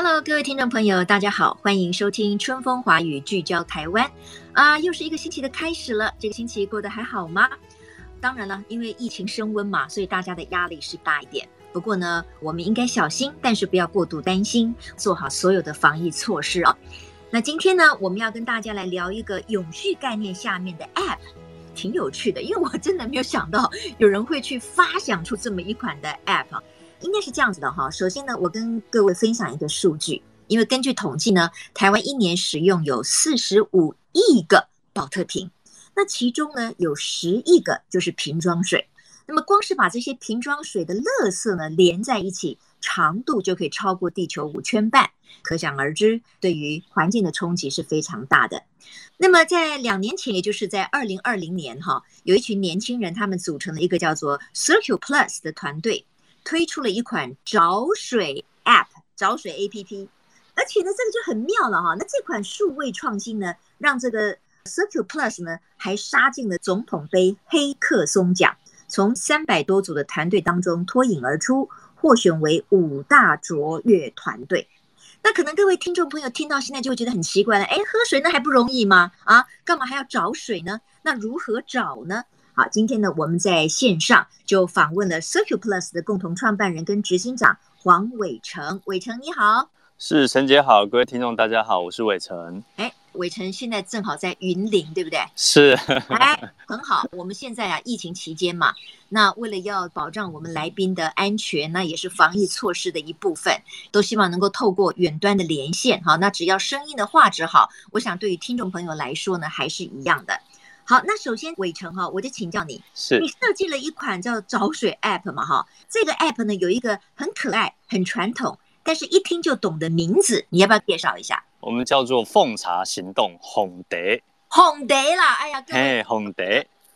Hello，各位听众朋友，大家好，欢迎收听《春风华语》，聚焦台湾。啊，又是一个星期的开始了。这个星期过得还好吗？当然了，因为疫情升温嘛，所以大家的压力是大一点。不过呢，我们应该小心，但是不要过度担心，做好所有的防疫措施哦。那今天呢，我们要跟大家来聊一个永续概念下面的 App，挺有趣的，因为我真的没有想到有人会去发想出这么一款的 App。应该是这样子的哈。首先呢，我跟各位分享一个数据，因为根据统计呢，台湾一年使用有四十五亿个宝特瓶，那其中呢有十亿个就是瓶装水。那么光是把这些瓶装水的垃圾呢连在一起，长度就可以超过地球五圈半。可想而知，对于环境的冲击是非常大的。那么，在两年前，也就是在二零二零年，哈，有一群年轻人，他们组成了一个叫做 Circle Plus 的团队，推出了一款找水 App，找水 APP。而且呢，这个就很妙了哈。那这款数位创新呢，让这个 Circle Plus 呢，还杀进了总统杯黑客松奖，从三百多组的团队当中脱颖而出，获选为五大卓越团队。那可能各位听众朋友听到现在就会觉得很奇怪了，哎，喝水那还不容易吗？啊，干嘛还要找水呢？那如何找呢？好，今天呢，我们在线上就访问了 Circle Plus 的共同创办人跟执行长黄伟成。伟成你好，是陈姐好，各位听众大家好，我是伟成。哎。伟成现在正好在云林，对不对？是，哎，很好。我们现在啊，疫情期间嘛，那为了要保障我们来宾的安全，那也是防疫措施的一部分，都希望能够透过远端的连线，好，那只要声音的画质好，我想对于听众朋友来说呢，还是一样的。好，那首先伟成哈，我就请教你，是你设计了一款叫找水 App 嘛？哈，这个 App 呢，有一个很可爱、很传统，但是一听就懂的名字，你要不要介绍一下？我们叫做奉茶行动红茶，红茶啦，哎呀，哎，红茶，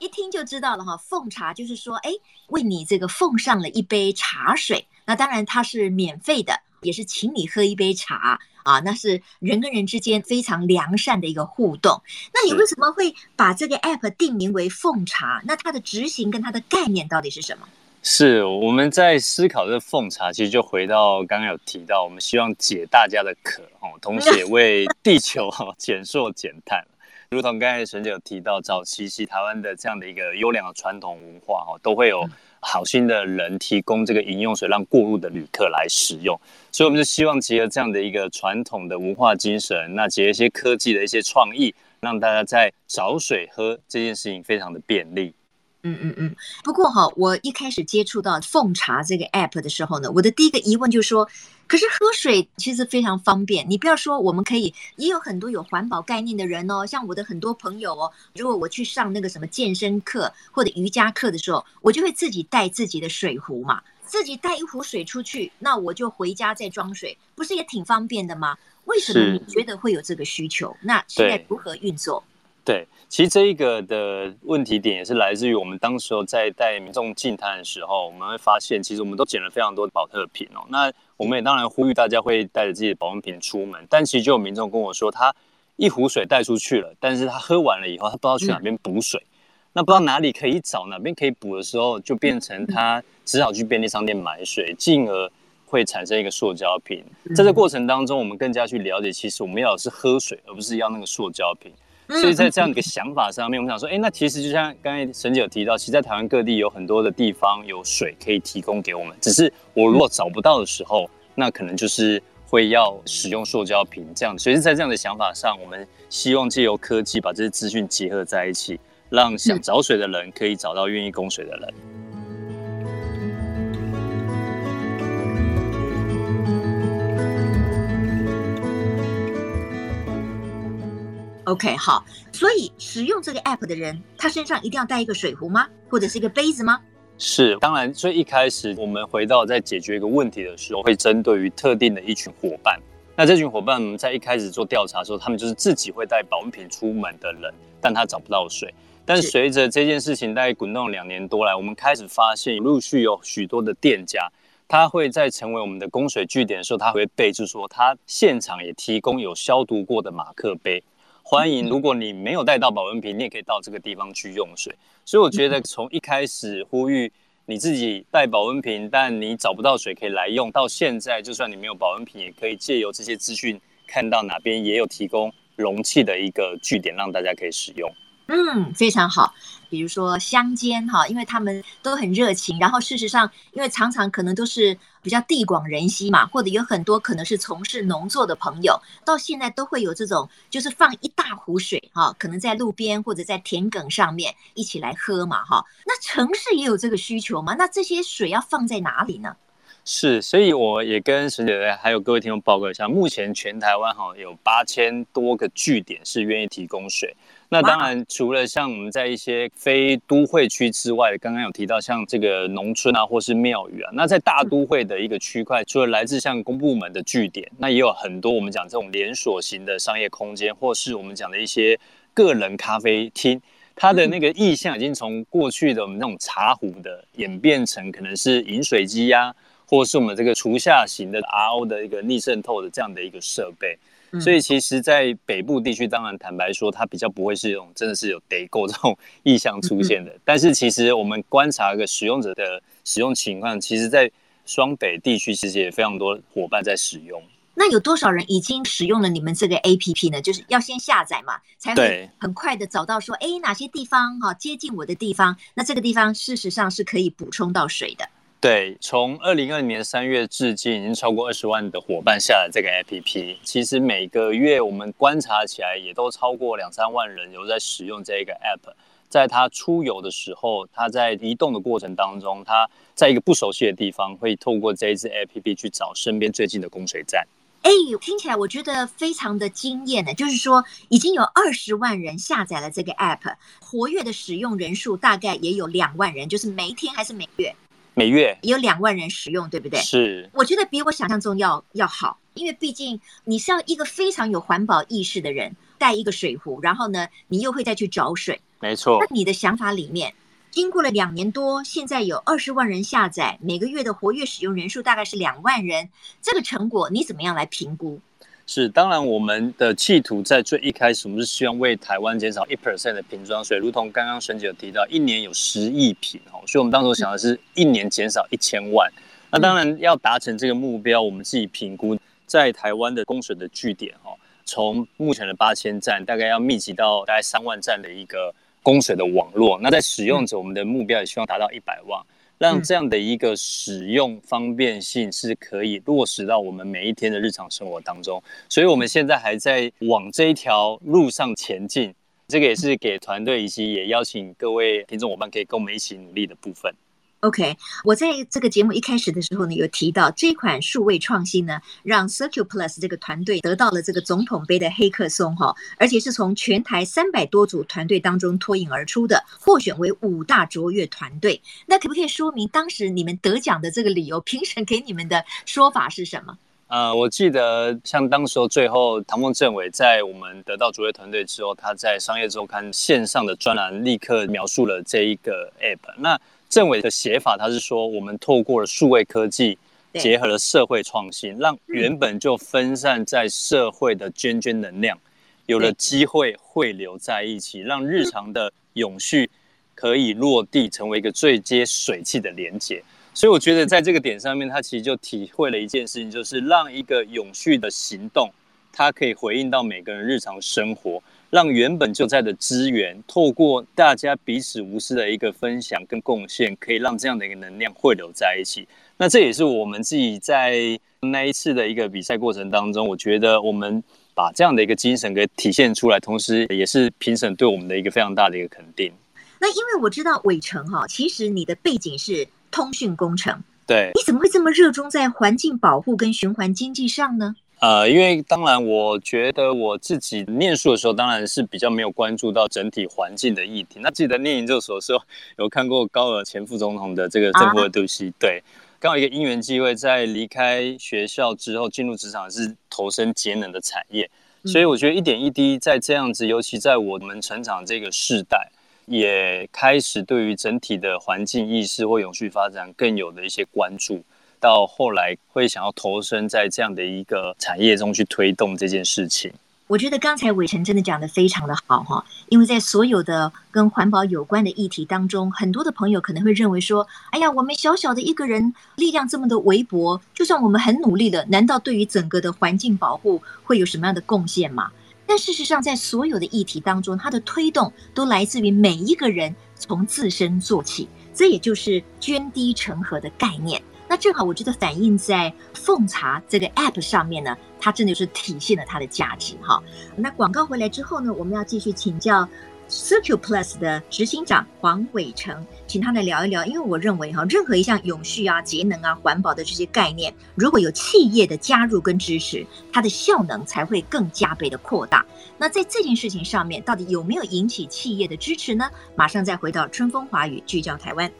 一听就知道了哈。奉茶就是说，哎，为你这个奉上了一杯茶水，那当然它是免费的，也是请你喝一杯茶啊，那是人跟人之间非常良善的一个互动。那你为什么会把这个 app 定名为奉茶？那它的执行跟它的概念到底是什么？是我们在思考这个奉茶，其实就回到刚刚有提到，我们希望解大家的渴哦，同时也为地球哈减塑减碳。如同刚才沈姐有提到，早期其台湾的这样的一个优良的传统文化哈，都会有好心的人提供这个饮用水让过路的旅客来使用，所以我们就希望结合这样的一个传统的文化精神，那结合一些科技的一些创意，让大家在找水喝这件事情非常的便利。嗯嗯嗯，不过哈，我一开始接触到奉茶这个 app 的时候呢，我的第一个疑问就是说，可是喝水其实非常方便，你不要说我们可以，也有很多有环保概念的人哦，像我的很多朋友哦，如果我去上那个什么健身课或者瑜伽课的时候，我就会自己带自己的水壶嘛，自己带一壶水出去，那我就回家再装水，不是也挺方便的吗？为什么你觉得会有这个需求？那现在如何运作？对，其实这一个的问题点也是来自于我们当时候在带民众进摊的时候，我们会发现，其实我们都捡了非常多的保特瓶哦。那我们也当然呼吁大家会带着自己的保温瓶出门，但其实就有民众跟我说，他一壶水带出去了，但是他喝完了以后，他不知道去哪边补水，嗯、那不知道哪里可以找，哪边可以补的时候，就变成他只好去便利商店买水，进而会产生一个塑胶瓶。在这过程当中，我们更加去了解，其实我们要的是喝水，而不是要那个塑胶瓶。所以在这样一个想法上面，我们想说，哎，那其实就像刚才沈姐有提到，其实，在台湾各地有很多的地方有水可以提供给我们，只是我如果找不到的时候，那可能就是会要使用塑胶瓶这样。所以在这样的想法上，我们希望借由科技把这些资讯结合在一起，让想找水的人可以找到愿意供水的人。OK，好，所以使用这个 App 的人，他身上一定要带一个水壶吗？或者是一个杯子吗？是，当然，所以一开始我们回到在解决一个问题的时候，会针对于特定的一群伙伴。那这群伙伴，我们在一开始做调查的时候，他们就是自己会带保温瓶出门的人，但他找不到水。但随着这件事情大概滚动两年多来，我们开始发现，陆续有许多的店家，他会在成为我们的供水据点的时候，他会备注说，他现场也提供有消毒过的马克杯。欢迎，如果你没有带到保温瓶，你也可以到这个地方去用水。所以我觉得从一开始呼吁你自己带保温瓶，但你找不到水可以来用，到现在就算你没有保温瓶，也可以借由这些资讯看到哪边也有提供容器的一个据点，让大家可以使用。嗯，非常好。比如说乡间哈，因为他们都很热情，然后事实上，因为常常可能都是比较地广人稀嘛，或者有很多可能是从事农作的朋友，到现在都会有这种，就是放一大壶水哈，可能在路边或者在田埂上面一起来喝嘛哈。那城市也有这个需求吗？那这些水要放在哪里呢？是，所以我也跟沈姐姐还有各位听众报告一下，目前全台湾哈有八千多个据点是愿意提供水。那当然，除了像我们在一些非都会区之外，刚刚有提到像这个农村啊，或是庙宇啊，那在大都会的一个区块，除了来自像公部门的据点，那也有很多我们讲这种连锁型的商业空间，或是我们讲的一些个人咖啡厅，它的那个意向已经从过去的我们那种茶壶的演变成可能是饮水机呀、啊，或是我们这个厨下型的 RO 的一个逆渗透的这样的一个设备。所以其实，在北部地区，当然坦白说，它比较不会是这种真的是有得购这种 意向出现的。但是其实我们观察一个使用者的使用情况，其实，在双北地区其实也非常多伙伴在使用。那有多少人已经使用了你们这个 APP 呢？就是要先下载嘛，才会很快的找到说，哎，哪些地方哈接近我的地方，那这个地方事实上是可以补充到水的。对，从二零二零年三月至今，已经超过二十万的伙伴下载这个 APP。其实每个月我们观察起来，也都超过两三万人有在使用这个 App。在他出游的时候，他在移动的过程当中，他在一个不熟悉的地方，会透过这一支 APP 去找身边最近的供水站。哎，听起来我觉得非常的惊艳呢。就是说，已经有二十万人下载了这个 App，活跃的使用人数大概也有两万人，就是每一天还是每月？每月有两万人使用，对不对？是，我觉得比我想象中要要好，因为毕竟你是要一个非常有环保意识的人，带一个水壶，然后呢，你又会再去找水。没错。那你的想法里面，经过了两年多，现在有二十万人下载，每个月的活跃使用人数大概是两万人，这个成果你怎么样来评估？是，当然，我们的企图在最一开始，我们是希望为台湾减少一 percent 的瓶装水，如同刚刚沈姐有提到，一年有十亿瓶哦，所以我们当时想的是一年减少一千万。那当然要达成这个目标，我们自己评估在台湾的供水的据点哦，从目前的八千站，大概要密集到大概三万站的一个供水的网络。那在使用者，我们的目标也希望达到一百万。让这样的一个使用方便性是可以落实到我们每一天的日常生活当中，所以我们现在还在往这一条路上前进。这个也是给团队以及也邀请各位听众伙伴可以跟我们一起努力的部分。OK，我在这个节目一开始的时候呢，有提到这款数位创新呢，让 CircuPlus 这个团队得到了这个总统杯的黑客松哈，而且是从全台三百多组团队当中脱颖而出的，获选为五大卓越团队。那可不可以说明当时你们得奖的这个理由？评审给你们的说法是什么？呃，我记得像当时候最后唐凤政委在我们得到卓越团队之后，他在商业周刊线上的专栏立刻描述了这一个 App。那政委的写法，他是说，我们透过了数位科技，结合了社会创新，让原本就分散在社会的涓涓能量，有了机会汇流在一起，让日常的永续可以落地，成为一个最接水气的连接。所以我觉得在这个点上面，他其实就体会了一件事情，就是让一个永续的行动，它可以回应到每个人日常生活。让原本就在的资源，透过大家彼此无私的一个分享跟贡献，可以让这样的一个能量汇流在一起。那这也是我们自己在那一次的一个比赛过程当中，我觉得我们把这样的一个精神给体现出来，同时也是评审对我们的一个非常大的一个肯定。那因为我知道伟成哈，其实你的背景是通讯工程，对，你怎么会这么热衷在环境保护跟循环经济上呢？呃，因为当然，我觉得我自己念书的时候，当然是比较没有关注到整体环境的议题。那记得念研究所的时候，有看过高尔前副总统的这个正负二度 C，对，刚好一个因缘机会，在离开学校之后进入职场是投身节能的产业，所以我觉得一点一滴在这样子，尤其在我们成长这个世代，也开始对于整体的环境意识或永续发展更有的一些关注。到后来会想要投身在这样的一个产业中去推动这件事情。我觉得刚才伟成真的讲得非常的好哈，因为在所有的跟环保有关的议题当中，很多的朋友可能会认为说，哎呀，我们小小的一个人力量这么的微薄，就算我们很努力了，难道对于整个的环境保护会有什么样的贡献吗？但事实上，在所有的议题当中，它的推动都来自于每一个人从自身做起，这也就是涓滴成河的概念。那正好，我觉得反映在奉茶这个 App 上面呢，它真的就是体现了它的价值哈。那广告回来之后呢，我们要继续请教 Circle Plus 的执行长黄伟成，请他来聊一聊。因为我认为哈，任何一项永续啊、节能啊、环保的这些概念，如果有企业的加入跟支持，它的效能才会更加倍的扩大。那在这件事情上面，到底有没有引起企业的支持呢？马上再回到春风华语，聚焦台湾。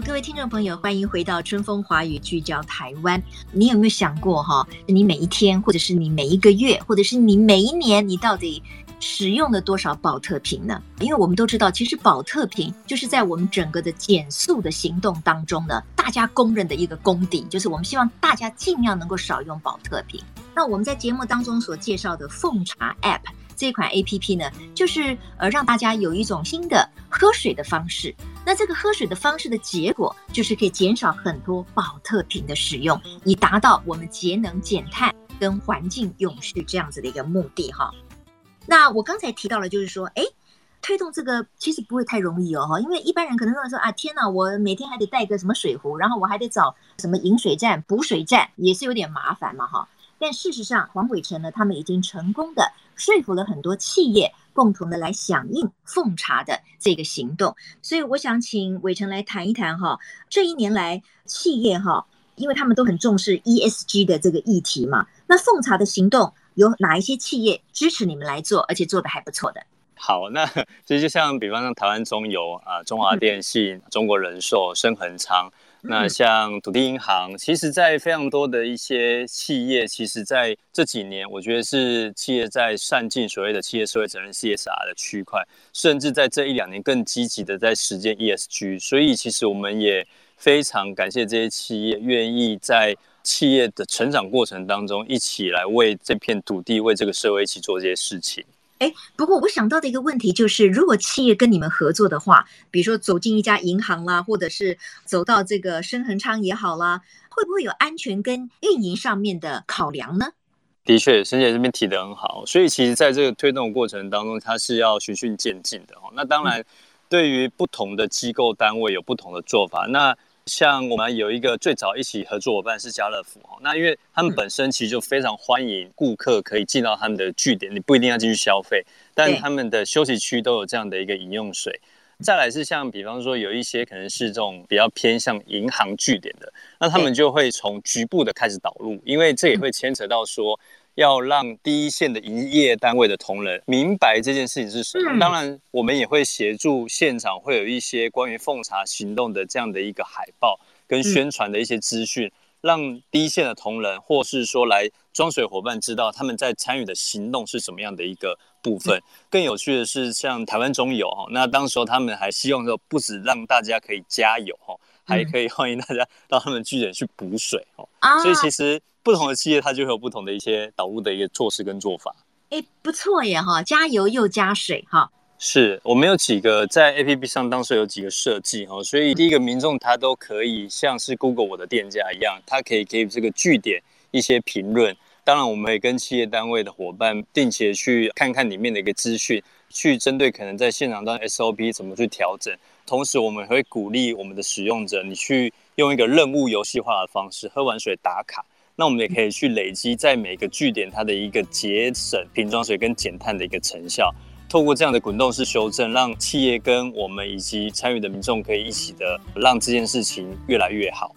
各位听众朋友，欢迎回到春风华语聚焦台湾。你有没有想过哈？你每一天，或者是你每一个月，或者是你每一年，你到底使用了多少宝特瓶呢？因为我们都知道，其实宝特瓶就是在我们整个的减速的行动当中呢，大家公认的一个功底，就是我们希望大家尽量能够少用宝特瓶。那我们在节目当中所介绍的奉茶 App。这款 APP 呢，就是呃让大家有一种新的喝水的方式。那这个喝水的方式的结果，就是可以减少很多宝特瓶的使用，以达到我们节能减碳跟环境永续这样子的一个目的哈。那我刚才提到了，就是说，哎，推动这个其实不会太容易哦哈，因为一般人可能认为说啊，天哪，我每天还得带个什么水壶，然后我还得找什么饮水站、补水站，也是有点麻烦嘛哈。但事实上，黄伟成呢，他们已经成功的说服了很多企业，共同的来响应奉茶的这个行动。所以，我想请伟成来谈一谈哈，这一年来企业哈，因为他们都很重视 ESG 的这个议题嘛。那奉茶的行动有哪一些企业支持你们来做，而且做的还不错的？好，那其实就像比方说台湾中油啊、中华电信、嗯、中国人寿、深恒昌。那像土地银行，其实，在非常多的一些企业，其实在这几年，我觉得是企业在善尽所谓的企业社会责任 CSR 的区块，甚至在这一两年更积极的在实践 ESG。所以，其实我们也非常感谢这些企业愿意在企业的成长过程当中，一起来为这片土地、为这个社会一起做这些事情。哎，不过我想到的一个问题就是，如果企业跟你们合作的话，比如说走进一家银行啦，或者是走到这个深恒昌也好啦，会不会有安全跟运营上面的考量呢？的确，沈姐这边提的很好，所以其实在这个推动过程当中，它是要循序渐进的哦。那当然，对于不同的机构单位有不同的做法。那像我们有一个最早一起合作伙伴是家乐福哈，那因为他们本身其实就非常欢迎顾客可以进到他们的据点，你不一定要进去消费，但他们的休息区都有这样的一个饮用水。再来是像比方说有一些可能是这种比较偏向银行据点的，那他们就会从局部的开始导入，因为这也会牵扯到说。要让第一线的营业单位的同仁明白这件事情是什么。当然，我们也会协助现场会有一些关于奉茶行动的这样的一个海报跟宣传的一些资讯，让第一线的同仁或是说来装水伙伴知道他们在参与的行动是什么样的一个部分。更有趣的是，像台湾中油哈，那当时候他们还希望说，不止让大家可以加油哈，还可以欢迎大家 到他们据点去补水哦。所以其实。不同的企业，它就会有不同的一些导入的一个措施跟做法。哎，不错耶哈，加油又加水哈。是我们有几个在 APP 上，当时有几个设计哈，所以第一个民众他都可以像是 Google 我的店家一样，他可以给予这个据点一些评论。当然，我们也跟企业单位的伙伴定期的去看看里面的一个资讯，去针对可能在现场当 SOP 怎么去调整。同时，我们会鼓励我们的使用者，你去用一个任务游戏化的方式，喝完水打卡。那我们也可以去累积在每个据点它的一个节省瓶装水跟减碳的一个成效，透过这样的滚动式修正，让企业跟我们以及参与的民众可以一起的让这件事情越来越好。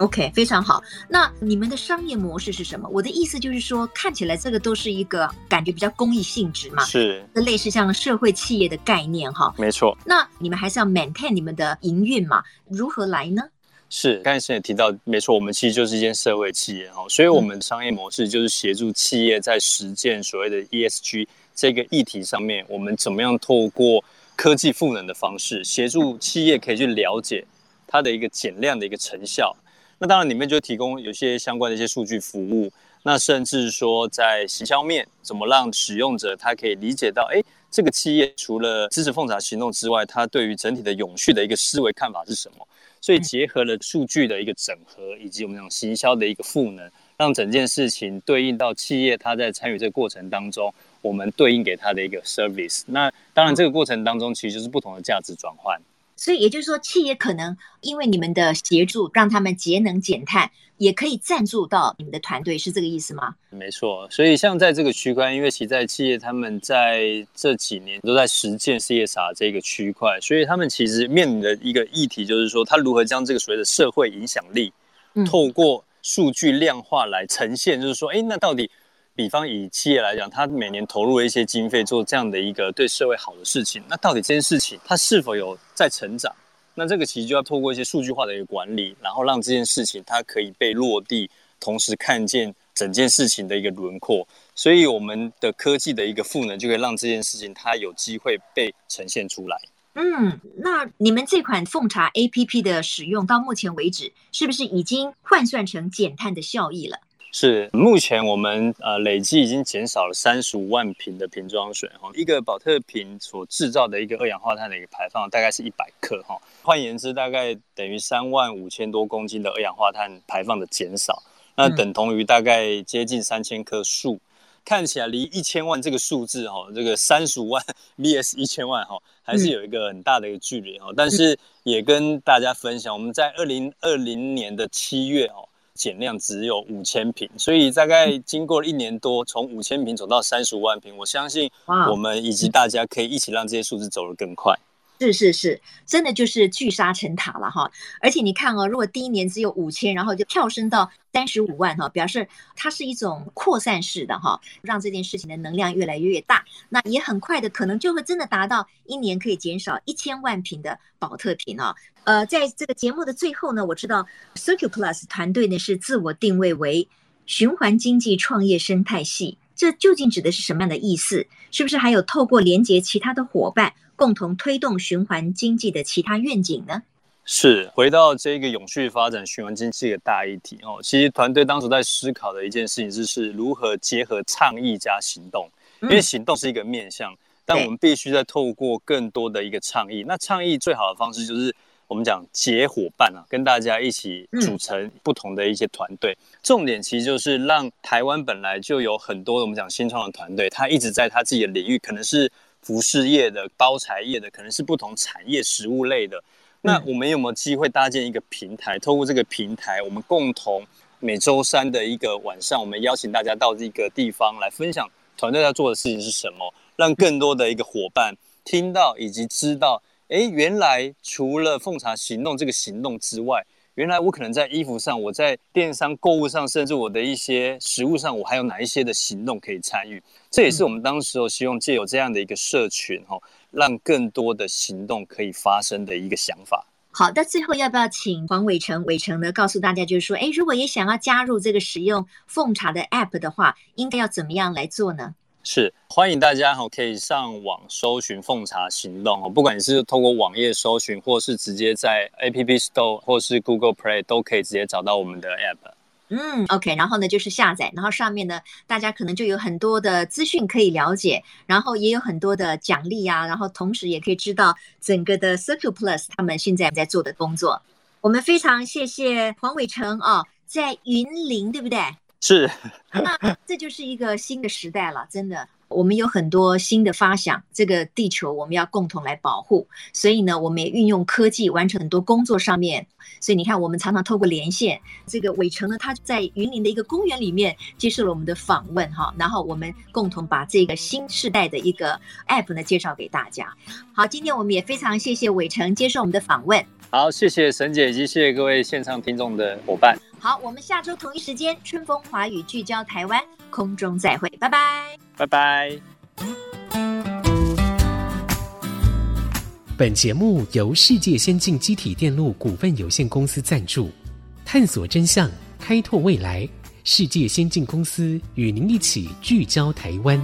OK，非常好。那你们的商业模式是什么？我的意思就是说，看起来这个都是一个感觉比较公益性质嘛，是，类似像社会企业的概念哈。没错。那你们还是要 maintain 你们的营运嘛？如何来呢？是，刚才也提到，没错，我们其实就是一间社会企业哈，所以我们的商业模式就是协助企业在实践所谓的 ESG 这个议题上面，我们怎么样透过科技赋能的方式，协助企业可以去了解它的一个减量的一个成效。那当然，里面就提供有些相关的一些数据服务，那甚至说在行销面，怎么让使用者他可以理解到，哎，这个企业除了支持奉茶行动之外，它对于整体的永续的一个思维看法是什么？所以结合了数据的一个整合，以及我们讲行销的一个赋能，让整件事情对应到企业它在参与这个过程当中，我们对应给它的一个 service。那当然，这个过程当中其实就是不同的价值转换。所以也就是说，企业可能因为你们的协助，让他们节能减碳，也可以赞助到你们的团队，是这个意思吗？没错。所以像在这个区块，因为其实在企业他们在这几年都在实践 CSR 这个区块，所以他们其实面临的一个议题就是说，他如何将这个所谓的社会影响力，透过数据量化来呈现，就是说，哎，那到底？比方以企业来讲，它每年投入一些经费做这样的一个对社会好的事情，那到底这件事情它是否有在成长？那这个其实就要透过一些数据化的一个管理，然后让这件事情它可以被落地，同时看见整件事情的一个轮廓。所以我们的科技的一个赋能，就可以让这件事情它有机会被呈现出来。嗯，那你们这款奉茶 APP 的使用到目前为止，是不是已经换算成减碳的效益了？是，目前我们呃累计已经减少了三十五万瓶的瓶装水哈，一个保特瓶所制造的一个二氧化碳的一个排放大概是一百克哈，换言之大概等于三万五千多公斤的二氧化碳排放的减少，那等同于大概接近三千棵树，看起来离一千万这个数字哈，这个三十五万 vs 一千万哈，还是有一个很大的一个距离哈，但是也跟大家分享，我们在二零二零年的七月哦。减量只有五千瓶，所以大概经过了一年多，从五千瓶走到三十五万瓶，我相信我们以及大家可以一起让这些数字走得更快。是是是，真的就是聚沙成塔了哈！而且你看哦，如果第一年只有五千，然后就跳升到三十五万哈，表示它是一种扩散式的哈，让这件事情的能量越来越大，那也很快的可能就会真的达到一年可以减少一千万瓶的宝特瓶啊。呃，在这个节目的最后呢，我知道 CircuPlus 团队呢是自我定位为循环经济创业生态系，这究竟指的是什么样的意思？是不是还有透过连接其他的伙伴？共同推动循环经济的其他愿景呢？是回到这个永续发展循环经济的大议题哦。其实团队当时在思考的一件事情，就是如何结合倡议加行动。因为行动是一个面向，但我们必须在透过更多的一个倡议。那倡议最好的方式就是我们讲结伙伴啊，跟大家一起组成不同的一些团队。重点其实就是让台湾本来就有很多我们讲新创的团队，他一直在他自己的领域，可能是。服饰业的、包材业的，可能是不同产业、食物类的。那我们有没有机会搭建一个平台？透过这个平台，我们共同每周三的一个晚上，我们邀请大家到这个地方来分享团队在做的事情是什么，让更多的一个伙伴听到以及知道，哎，原来除了奉茶行动这个行动之外。原来我可能在衣服上，我在电商购物上，甚至我的一些食物上，我还有哪一些的行动可以参与？这也是我们当时候希望借由这样的一个社群，哈，让更多的行动可以发生的一个想法。好，那最后要不要请黄伟成伟成呢，告诉大家，就是说，哎，如果也想要加入这个使用奉茶的 App 的话，应该要怎么样来做呢？是欢迎大家哈，可以上网搜寻奉茶行动哦。不管你是透过网页搜寻，或是直接在 App Store 或是 Google Play，都可以直接找到我们的 App。嗯，OK，然后呢就是下载，然后上面呢大家可能就有很多的资讯可以了解，然后也有很多的奖励啊，然后同时也可以知道整个的 CircuPlus 他们现在在做的工作。我们非常谢谢黄伟成哦，在云林，对不对？是，那这就是一个新的时代了，真的。我们有很多新的发想，这个地球我们要共同来保护。所以呢，我们也运用科技完成很多工作上面。所以你看，我们常常透过连线，这个伟成呢，他在云林的一个公园里面接受了我们的访问哈，然后我们共同把这个新时代的一个 App 呢介绍给大家。好，今天我们也非常谢谢伟成接受我们的访问。好，谢谢沈姐以及谢谢各位线上听众的伙伴。好，我们下周同一时间，春风华语聚焦台湾，空中再会，拜拜，拜拜。本节目由世界先进机体电路股份有限公司赞助，探索真相，开拓未来。世界先进公司与您一起聚焦台湾。